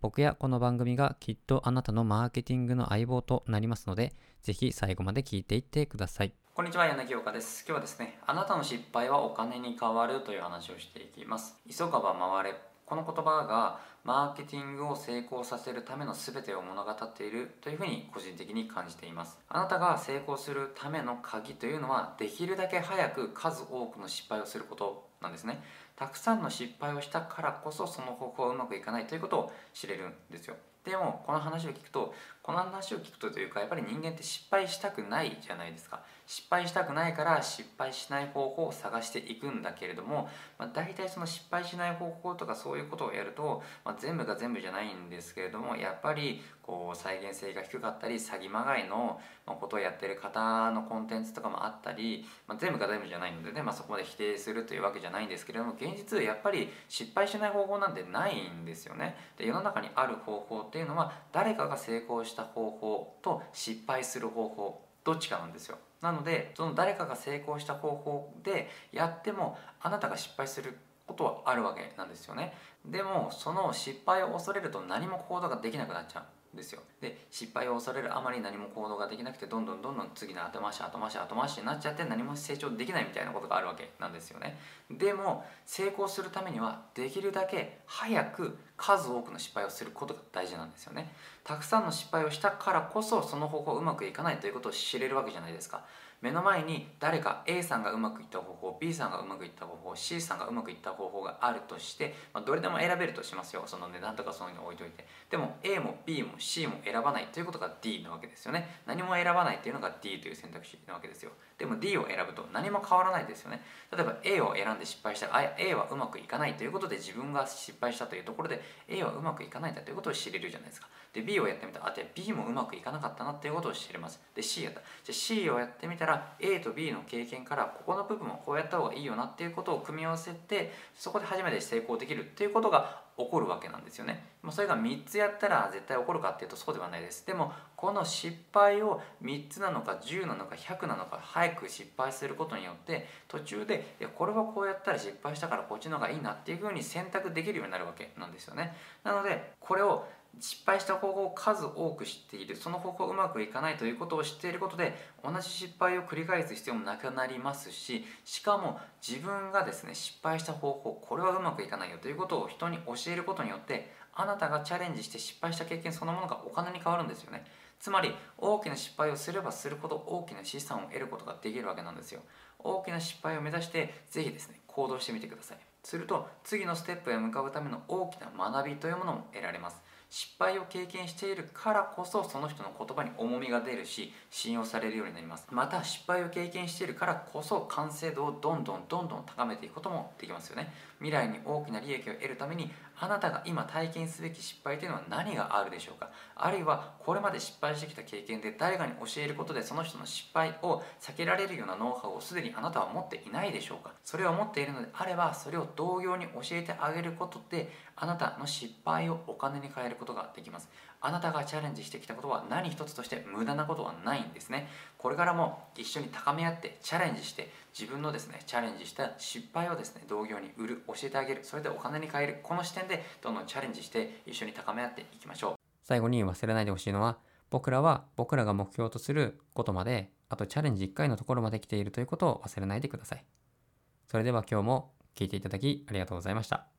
僕やこの番組がきっとあなたのマーケティングの相棒となりますので、ぜひ最後まで聞いていってください。こんにちは柳岡です今日はですねあなたの失敗はお金に変わるという話をしていきます急がば回れこの言葉がマーケティングを成功させるための全てを物語っているというふうに個人的に感じています。あなたが成功するための鍵というのはできるだけ早く数多くの失敗をすることなんですね。たくさんの失敗をしたからこそその方法はうまくいかないということを知れるんですよ。でもこの話を聞くとこの話を聞くとというかやっぱり人間って失敗したくないじゃないですか。失敗したくないから失敗しない方法を探していくんだけれども、まあ、大体その失敗しない方法とかそういうことをやると、まあ、全部が全部じゃないんですけれどもやっぱりこう再現性が低かったり詐欺まがいのことをやってる方のコンテンツとかもあったり、まあ、全部が全部じゃないのでね、ま、そこまで否定するというわけじゃないんですけれども現実やっぱり失敗しない方法なんてないんですよね。で世の中にある方法っていうのは誰かが成功したた方法と失敗する方法どっちかなんですよ。なのでその誰かが成功した方法でやってもあなたが失敗することはあるわけなんですよね。でもその失敗を恐れると何も行動ができなくなっちゃう。ですよ。で失敗を恐れるあまり何も行動ができなくてどんどんどんどん次の後回し後回し後回しになっちゃって何も成長できないみたいなことがあるわけなんですよねでも成功するためにはできるだけ早く数多くの失敗をすることが大事なんですよねたくさんの失敗をしたからこそその方法うまくいかないということを知れるわけじゃないですか目の前に誰か A さんがうまくいった方法 B さんがうまくいった方法 C さんがうまくいった方法があるとして、まあ、どれでも選べるとしますよ。その値段とかそういうの置いといて。でも A も B も C も選ばないということが D なわけですよね。何も選ばないっていうのが D という選択肢なわけですよ。でも D を選ぶと何も変わらないですよね。例えば A を選んで失敗した。ら A はうまくいかないということで自分が失敗したというところで A はうまくいかないんだということを知れるじゃないですか。で B をやってみた。らあ B もうまくいかなかったなっていうことを知れます。で C やった。じゃあ C をやってみたらから A と B の経験からここの部分をこうやった方がいいよなっていうことを組み合わせてそこで初めて成功できるっていうことが起こるわけなんですよね。それが3つやったら絶対起こるかっていうとそうではないです。でもこの失敗を3つなのか10なのか100なのか早く失敗することによって途中でいやこれはこうやったら失敗したからこっちの方がいいなっていうふうに選択できるようになるわけなんですよね。なのでこれを失敗した方法を数多く知っている。その方法うまくいかないということを知っていることで同じ失敗を繰り返す必要もなくなりますししかも自分がですね失敗した方法これはうまくいかないよということを人に教えることによってあなたがチャレンジして失敗した経験そのものがお金に変わるんですよね。つまり大きな失敗をすればするほど大きな資産を得ることができるわけなんですよ。大きな失敗を目指して是非ですね行動してみてください。すると次のステップへ向かうための大きな学びというものも得られます。失敗を経験しているからこそその人の言葉に重みが出るし信用されるようになります。また失敗を経験しているからこそ完成度をどんどんどんどん高めていくこともできますよね。未来に大きな利益を得るためにあなたが今体験すべき失敗というのは何があるでしょうか？あるいはこれまで失敗してきた経験で誰かに教えることでその人の失敗を避けられるようなノウハウをすでにあなたは持っていないでしょうか？それを持っているのであればそれを同様に教えてあげることであなたの失敗をお金に変えることができます。あなたがチャレンジしてきたことは何一つとして無駄なことはないんですね。これからも一緒に高め合ってチャレンジして自分のですねチャレンジした失敗をですね同業に売る教えてあげる。それでお金に変える。この視点でどんどんチャレンジして一緒に高め合っていきましょう。最後に忘れないでほしいのは僕らは僕らが目標とすることまであとチャレンジ1回のところまで来ているということを忘れないでください。それでは今日も聞いていただきありがとうございました。